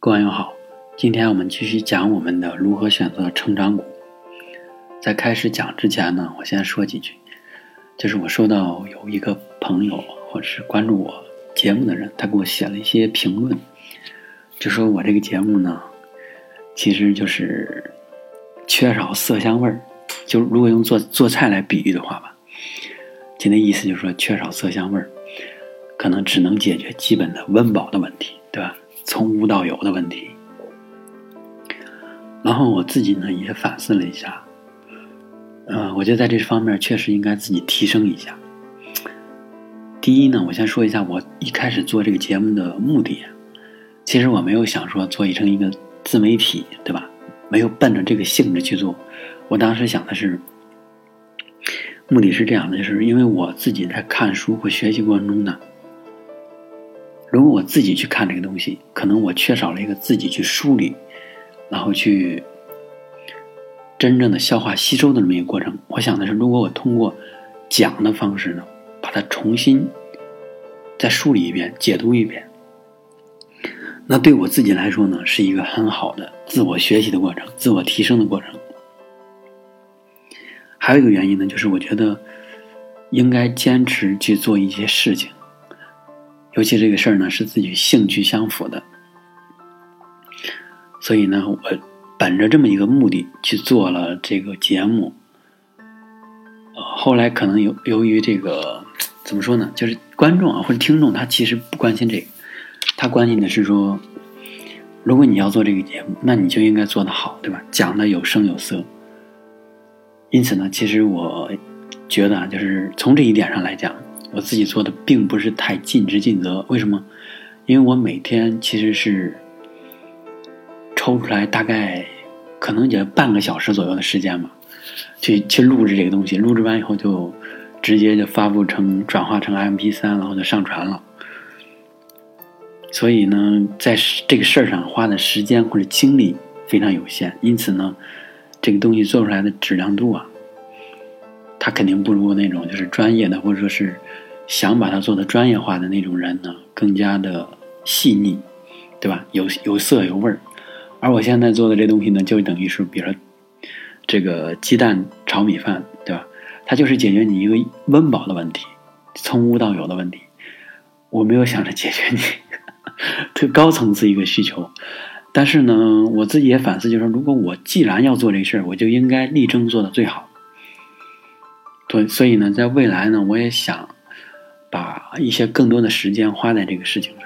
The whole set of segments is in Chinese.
各位朋友好，今天我们继续讲我们的如何选择成长股。在开始讲之前呢，我先说几句，就是我收到有一个朋友或者是关注我节目的人，他给我写了一些评论，就说我这个节目呢，其实就是缺少色香味儿。就如果用做做菜来比喻的话吧，就那意思就是说缺少色香味儿，可能只能解决基本的温饱的问题，对吧？从无到有的问题。然后我自己呢也反思了一下，嗯，我觉得在这方面确实应该自己提升一下。第一呢，我先说一下我一开始做这个节目的目的，其实我没有想说做成一个自媒体，对吧？没有奔着这个性质去做。我当时想的是，目的是这样的，就是因为我自己在看书和学习过程中呢，如果我自己去看这个东西，可能我缺少了一个自己去梳理，然后去真正的消化吸收的这么一个过程。我想的是，如果我通过讲的方式呢，把它重新再梳理一遍、解读一遍，那对我自己来说呢，是一个很好的自我学习的过程、自我提升的过程。还有一个原因呢，就是我觉得应该坚持去做一些事情，尤其这个事儿呢是自己兴趣相符的，所以呢，我本着这么一个目的去做了这个节目。后来可能由由于这个怎么说呢，就是观众啊或者听众他其实不关心这个，他关心的是说，如果你要做这个节目，那你就应该做得好，对吧？讲的有声有色。因此呢，其实我觉得啊，就是从这一点上来讲，我自己做的并不是太尽职尽责。为什么？因为我每天其实是抽出来大概可能也半个小时左右的时间吧，去去录制这个东西。录制完以后就直接就发布成转化成 MP3，然后就上传了。所以呢，在这个事儿上花的时间或者精力非常有限。因此呢。这个东西做出来的质量度啊，它肯定不如那种就是专业的，或者说是想把它做的专业化的那种人呢更加的细腻，对吧？有有色有味儿。而我现在做的这东西呢，就等于是，比如说这个鸡蛋炒米饭，对吧？它就是解决你一个温饱的问题，从无到有的问题。我没有想着解决你特高层次一个需求。但是呢，我自己也反思，就是，如果我既然要做这事儿，我就应该力争做的最好。对，所以呢，在未来呢，我也想把一些更多的时间花在这个事情上。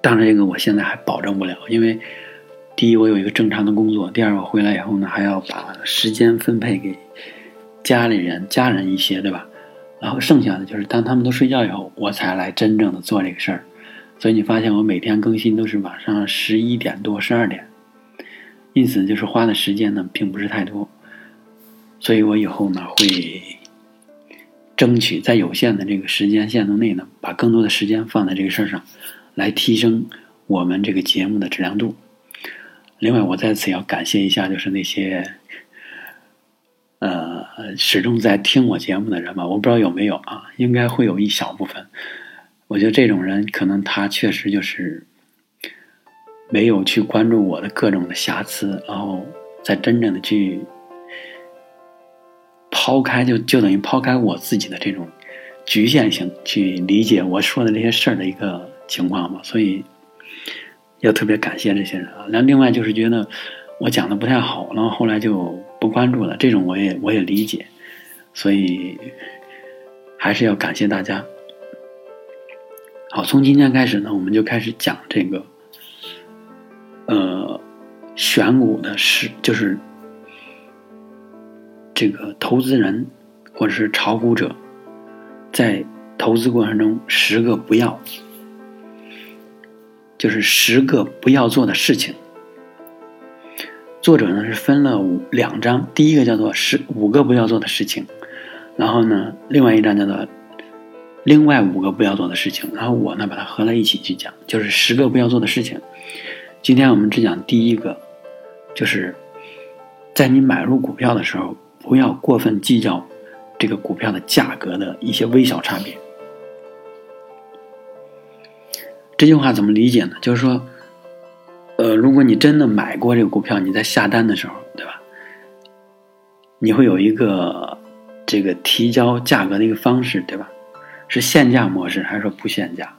当然，这个我现在还保证不了，因为第一，我有一个正常的工作；第二，我回来以后呢，还要把时间分配给家里人、家人一些，对吧？然后剩下的就是当他们都睡觉以后，我才来真正的做这个事儿。所以你发现我每天更新都是晚上十一点多、十二点，因此就是花的时间呢并不是太多。所以我以后呢会争取在有限的这个时间限度内呢，把更多的时间放在这个事儿上，来提升我们这个节目的质量度。另外，我在此要感谢一下，就是那些呃始终在听我节目的人吧，我不知道有没有啊，应该会有一小部分。我觉得这种人可能他确实就是没有去关注我的各种的瑕疵，然后再真正的去抛开，就就等于抛开我自己的这种局限性，去理解我说的这些事儿的一个情况嘛。所以要特别感谢这些人啊。那另外就是觉得我讲的不太好，然后后来就不关注了，这种我也我也理解，所以还是要感谢大家。好，从今天开始呢，我们就开始讲这个，呃，选股的事就是这个投资人或者是炒股者在投资过程中十个不要，就是十个不要做的事情。作者呢是分了五两章，第一个叫做十五个不要做的事情，然后呢，另外一章叫做。另外五个不要做的事情，然后我呢把它合在一起去讲，就是十个不要做的事情。今天我们只讲第一个，就是在你买入股票的时候，不要过分计较这个股票的价格的一些微小差别。这句话怎么理解呢？就是说，呃，如果你真的买过这个股票，你在下单的时候，对吧？你会有一个这个提交价格的一个方式，对吧？是限价模式还是说不限价？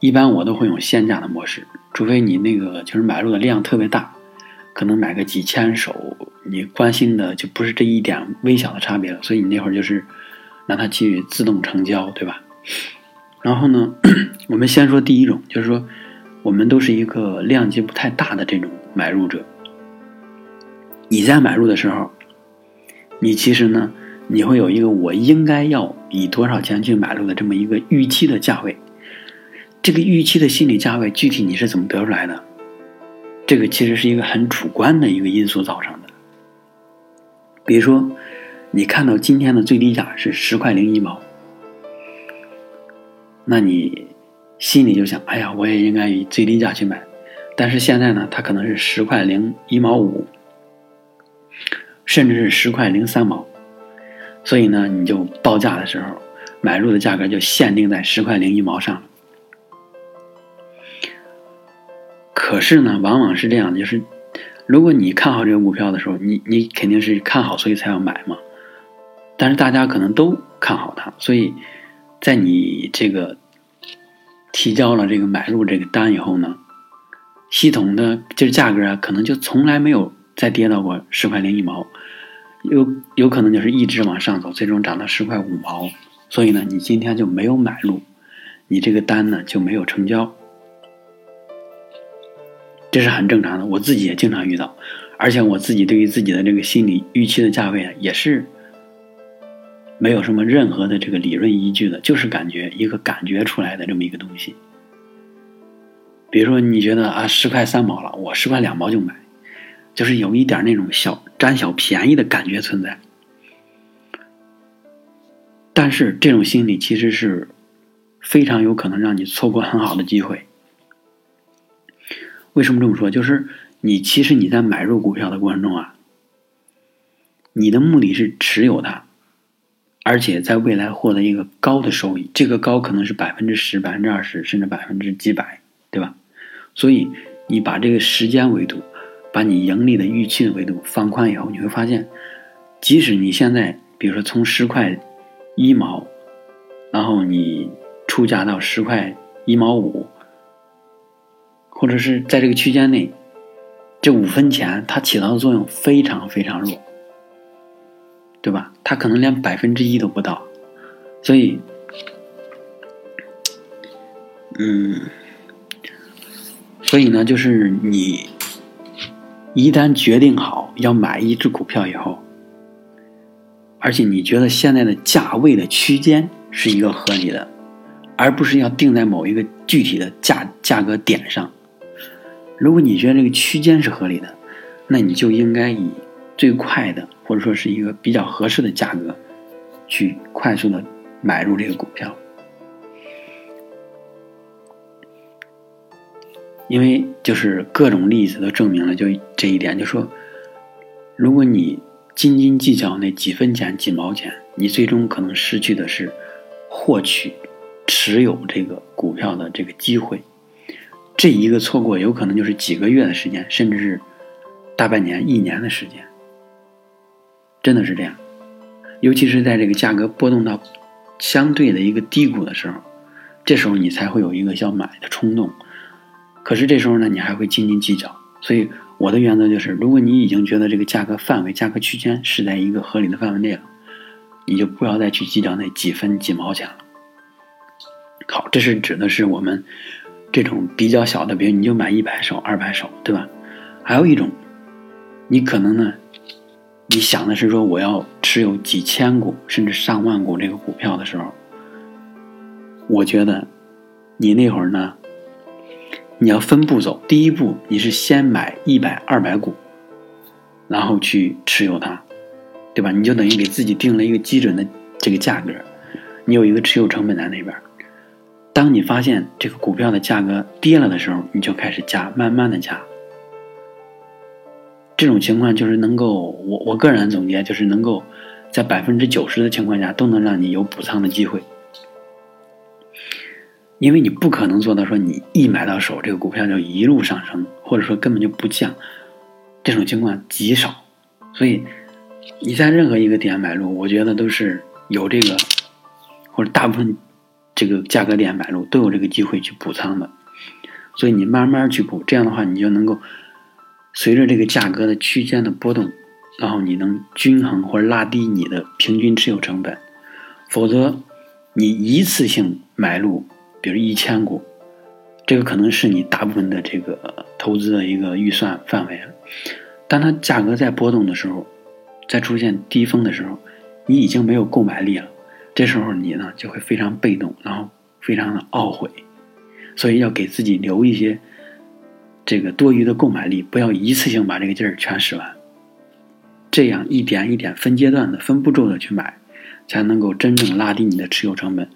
一般我都会用限价的模式，除非你那个就是买入的量特别大，可能买个几千手，你关心的就不是这一点微小的差别了，所以你那会儿就是让它去自动成交，对吧？然后呢，我们先说第一种，就是说。我们都是一个量级不太大的这种买入者。你在买入的时候，你其实呢，你会有一个我应该要以多少钱去买入的这么一个预期的价位。这个预期的心理价位，具体你是怎么得出来的？这个其实是一个很主观的一个因素造成的。比如说，你看到今天的最低价是十块零一毛，那你。心里就想，哎呀，我也应该以最低价去买，但是现在呢，它可能是十块零一毛五，甚至是十块零三毛，所以呢，你就报价的时候，买入的价格就限定在十块零一毛上。可是呢，往往是这样，就是如果你看好这个股票的时候，你你肯定是看好，所以才要买嘛。但是大家可能都看好它，所以在你这个。提交了这个买入这个单以后呢，系统的就是价格啊，可能就从来没有再跌到过十块零一毛，有有可能就是一直往上走，最终涨到十块五毛。所以呢，你今天就没有买入，你这个单呢就没有成交，这是很正常的。我自己也经常遇到，而且我自己对于自己的这个心理预期的价位啊，也是。没有什么任何的这个理论依据的，就是感觉一个感觉出来的这么一个东西。比如说，你觉得啊十块三毛了，我十块两毛就买，就是有一点那种小占小便宜的感觉存在。但是这种心理其实是非常有可能让你错过很好的机会。为什么这么说？就是你其实你在买入股票的过程中啊，你的目的是持有它。而且在未来获得一个高的收益，这个高可能是百分之十、百分之二十，甚至百分之几百，对吧？所以你把这个时间维度，把你盈利的预期的维度放宽以后，你会发现，即使你现在，比如说从十块一毛，然后你出价到十块一毛五，或者是在这个区间内，这五分钱它起到的作用非常非常弱。对吧？它可能连百分之一都不到，所以，嗯，所以呢，就是你一旦决定好要买一只股票以后，而且你觉得现在的价位的区间是一个合理的，而不是要定在某一个具体的价价格点上。如果你觉得这个区间是合理的，那你就应该以最快的。或者说是一个比较合适的价格，去快速的买入这个股票，因为就是各种例子都证明了就这一点，就说如果你斤斤计较那几分钱几毛钱，你最终可能失去的是获取持有这个股票的这个机会，这一个错过有可能就是几个月的时间，甚至是大半年、一年的时间。真的是这样，尤其是在这个价格波动到相对的一个低谷的时候，这时候你才会有一个要买的冲动。可是这时候呢，你还会斤斤计较。所以我的原则就是，如果你已经觉得这个价格范围、价格区间是在一个合理的范围内了，你就不要再去计较那几分几毛钱了。好，这是指的是我们这种比较小的，比如你就买一百手、二百手，对吧？还有一种，你可能呢。你想的是说我要持有几千股甚至上万股这个股票的时候，我觉得你那会儿呢，你要分步走。第一步，你是先买一百、二百股，然后去持有它，对吧？你就等于给自己定了一个基准的这个价格，你有一个持有成本在那边。当你发现这个股票的价格跌了的时候，你就开始加，慢慢的加。这种情况就是能够，我我个人总结就是能够，在百分之九十的情况下都能让你有补仓的机会。因为你不可能做到说你一买到手这个股票就一路上升，或者说根本就不降，这种情况极少。所以你在任何一个点买入，我觉得都是有这个，或者大部分这个价格点买入都有这个机会去补仓的。所以你慢慢去补，这样的话你就能够随着这个价格的区间的波动，然后你能均衡或者拉低你的平均持有成本。否则，你一次性买入，比如一千股，这个可能是你大部分的这个投资的一个预算范围。当它价格在波动的时候，在出现低峰的时候，你已经没有购买力了。这时候你呢就会非常被动，然后非常的懊悔。所以要给自己留一些这个多余的购买力，不要一次性把这个劲儿全使完。这样一点一点分阶段的、分步骤的去买，才能够真正拉低你的持有成本。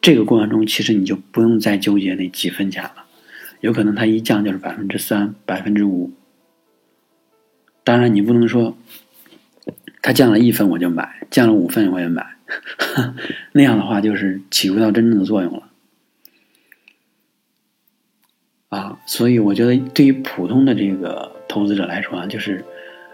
这个过程中，其实你就不用再纠结那几分钱了。有可能它一降就是百分之三、百分之五。当然，你不能说它降了一分我就买，降了五分我也买，那样的话就是起不到真正的作用了。啊，所以我觉得对于普通的这个投资者来说啊，就是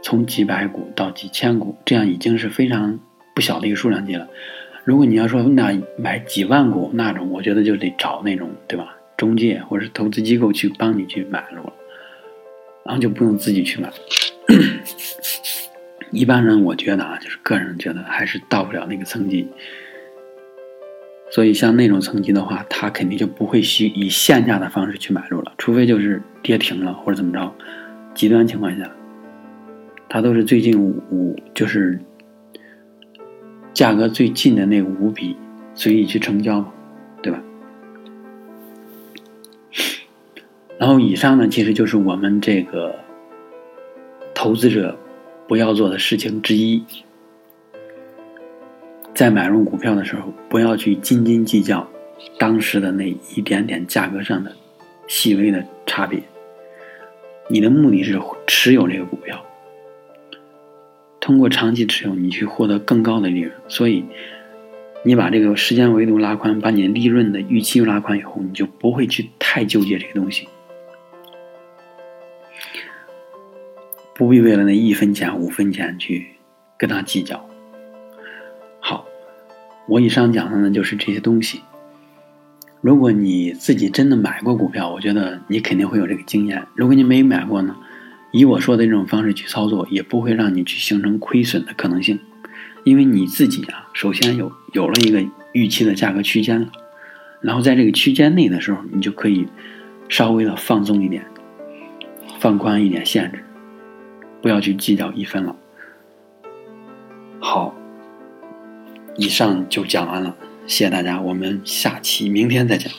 从几百股到几千股，这样已经是非常不小的一个数量级了。如果你要说那买几万股那种，我觉得就得找那种对吧，中介或者是投资机构去帮你去买入了，然后就不用自己去买。一般人我觉得啊，就是个人觉得还是到不了那个层级。所以，像那种层级的话，他肯定就不会以以限价的方式去买入了，除非就是跌停了或者怎么着，极端情况下，他都是最近五就是价格最近的那五笔随意去成交嘛，对吧？然后以上呢，其实就是我们这个投资者不要做的事情之一。在买入股票的时候，不要去斤斤计较当时的那一点点价格上的细微的差别。你的目的是持有这个股票，通过长期持有，你去获得更高的利润。所以，你把这个时间维度拉宽，把你利润的预期拉宽以后，你就不会去太纠结这个东西，不必为了那一分钱、五分钱去跟他计较。好我以上讲的呢，就是这些东西。如果你自己真的买过股票，我觉得你肯定会有这个经验。如果你没买过呢，以我说的这种方式去操作，也不会让你去形成亏损的可能性，因为你自己啊，首先有有了一个预期的价格区间了，然后在这个区间内的时候，你就可以稍微的放松一点，放宽一点限制，不要去计较一分了。好。以上就讲完了，谢谢大家，我们下期明天再讲。